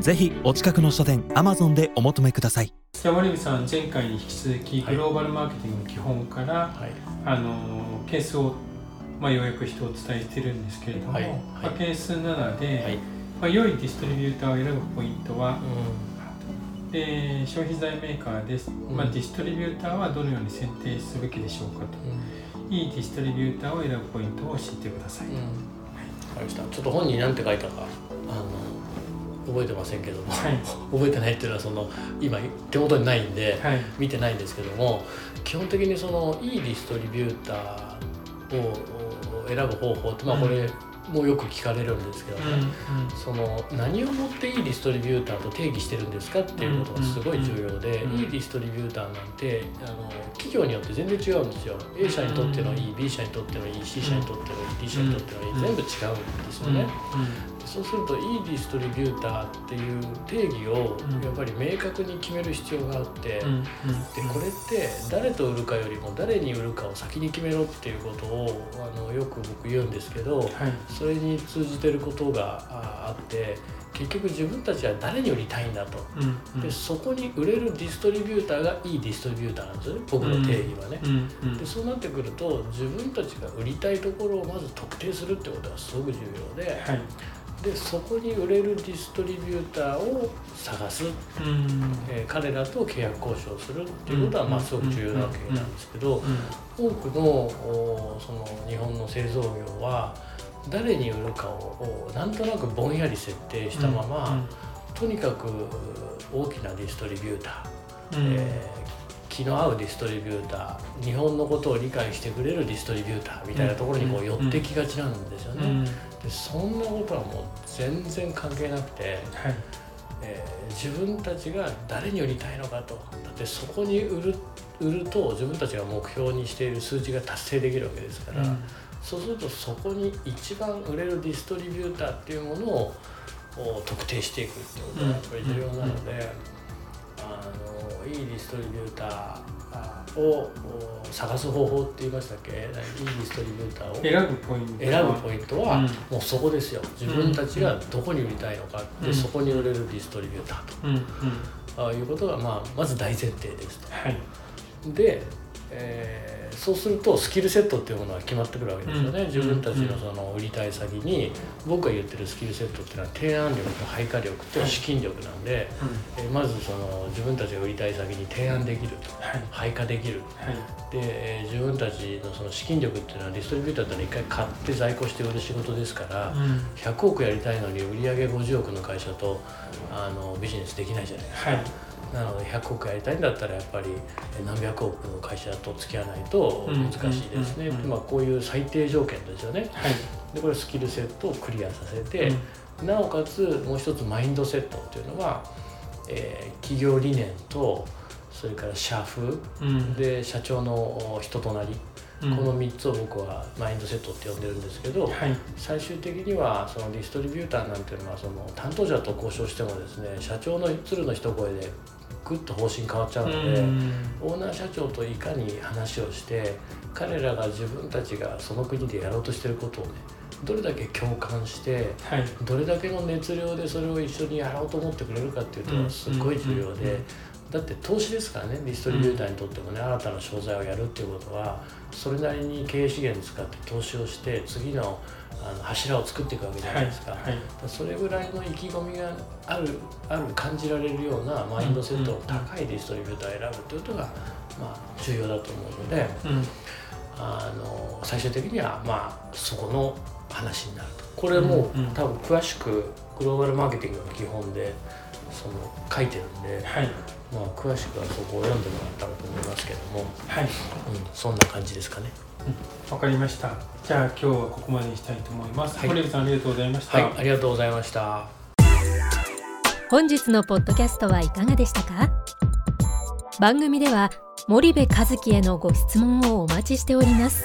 ぜひお近くの書店 Amazon でお求めください。じゃあ森部さん前回に引き続きはい。グローバルマーケティングの基本から、はい、あのケースを、まあ、ようやく人を伝えてるんですけれども、はい。はい。まあ、ケース7で、はい、まあ、良いディストリビューターを選ぶポイントはう、で消費財メーカーです、ん。まあ、ディストリビューターはどのように選定すべきでしょうかと。ん、いいディストリビューターを選ぶポイントを教えてください、うん、わかりました。ちょっと本に何て書いたか、あの覚えてませんけども、はい。覚えてないっていうのはその今手元にないんで、はい。見てないんですけども、基本的にそのいいディストリビューターを選ぶ方法ってまあこれもよく聞かれるんですけどうんね。その何をもっていいディストリビューターと定義してるんですかっていうことがすごい重要で、うんうん。いいディストリビューターなんてあの企業によって全然違うんですよ。A 社にとってのいい B 社にとってのいい C 社にとってのいい D 社にとってのいい、うん。全部違うんですようんね、そうするといいディストリビューターっていう定義をうん。やっぱり明確に決める必要があって、うんうん。でこれって誰と売るかよりも誰に売るかを先に決めろっていうことをあのよく僕言うんですけど、はいそれに通じてることがああって結局自分たちは誰に売りたいんだと。うんうん。でそこに売れるディストリビューターがいいディストリビューターなんですよね僕の定義はね。うんうん。でそうなってくると自分たちが売りたいところをまず特定するってことがすごく重要ではい。でそこに売れるディストリビューターを探す、うん。えー彼らと契約交渉するっていうことはうんまあすごく重要なわけなんですけど多くのおその日本の製造業は誰に売るかをおなんとなくぼんやり設定したまま、とにかく大きなディストリビューター、うん。えー気の合うディストリビューター日本のことを理解してくれるディストリビューターみたいなところにこう寄ってきがちなんですよね。うん。でそんなことはもう全然関係なくて、はい。えー自分たちが誰に売りたいのかと。だってそこに売る売ると自分たちが目標にしている数字が達成できるわけですから、そうするとそこに一番売れるディストリビューターっていうものをお特定していくっていうことがやっぱり重要なので、あのいいディストリビューターをお探す方法って言いましたっけ？いいディストリビューターを。選ぶポイント。選ぶポイントはうん。もうそこですよ。自分たちがどこに売りたいのかで、うん。そこに売れるディストリビューターと。あいうことが、まあ、まず大前提ですと。はい。で、えーそうするとスキルセットっていうものが決まってくるわけですよね、うん自分たちのその売りたい先に僕が言ってるスキルセットっていうのは提案力と配下力と資金力なんで、えーまずその自分たちが売りたい先に提案できると。はい。配下できる。はい。で、えー自分たちのその資金力っていうのはディストリビューターっていうのは一回買って在庫して売る仕事ですから、うん。100億やりたいのに売上50億の会社とあのビジネスできないじゃないですか。はい。なので100億やりたいんだったらやっぱりえ何百億の会社と付き合わないと難しいですね、うんうんうんまあ、こういう最低条件ですよね。はい。でこれスキルセットをクリアさせて、なおかつもう一つマインドセットっていうのは、えー企業理念とそれから社風うん。で社長の人となり、うん。この3つを僕はマインドセットって呼んでるんですけど、はい。最終的にはそのディストリビューターなんていうのはその担当者と交渉してもですね社長の鶴の一声でグッと方針変わっちゃうので、うん。オーナー社長といかに話をして彼らが自分たちがその国でやろうとしてることをねどれだけ共感してはい。どれだけの熱量でそれを一緒にやろうと思ってくれるかっていうとすっごい重要でだって投資ですからねディストリビューターにとってもね新たな商材をやるっていうことはそれなりに経営資源使って投資をして次のあの柱を作っていくわけじゃないですか。はい。それぐらいの意気込みがあるある感じられるようなマインドセットの高いディストリビューターを選ぶということが、まあ、重要だと思うのでうん。あの最終的には、まあ、そこの話になると。これも、うんうん。多分詳しくグローバルマーケティングの基本でその書いてるんで、はい。まあ、詳しくはそこを読んでもらったらと思いますけども、はい。うん、そんな感じですかね。わかりました。じゃあ今日はここまでにしたいと思います、はい。さんありがとうございました、はい、ありがとうございました。本日のポッドキャストはいかがでしたか？番組では森部和樹へのご質問をお待ちしております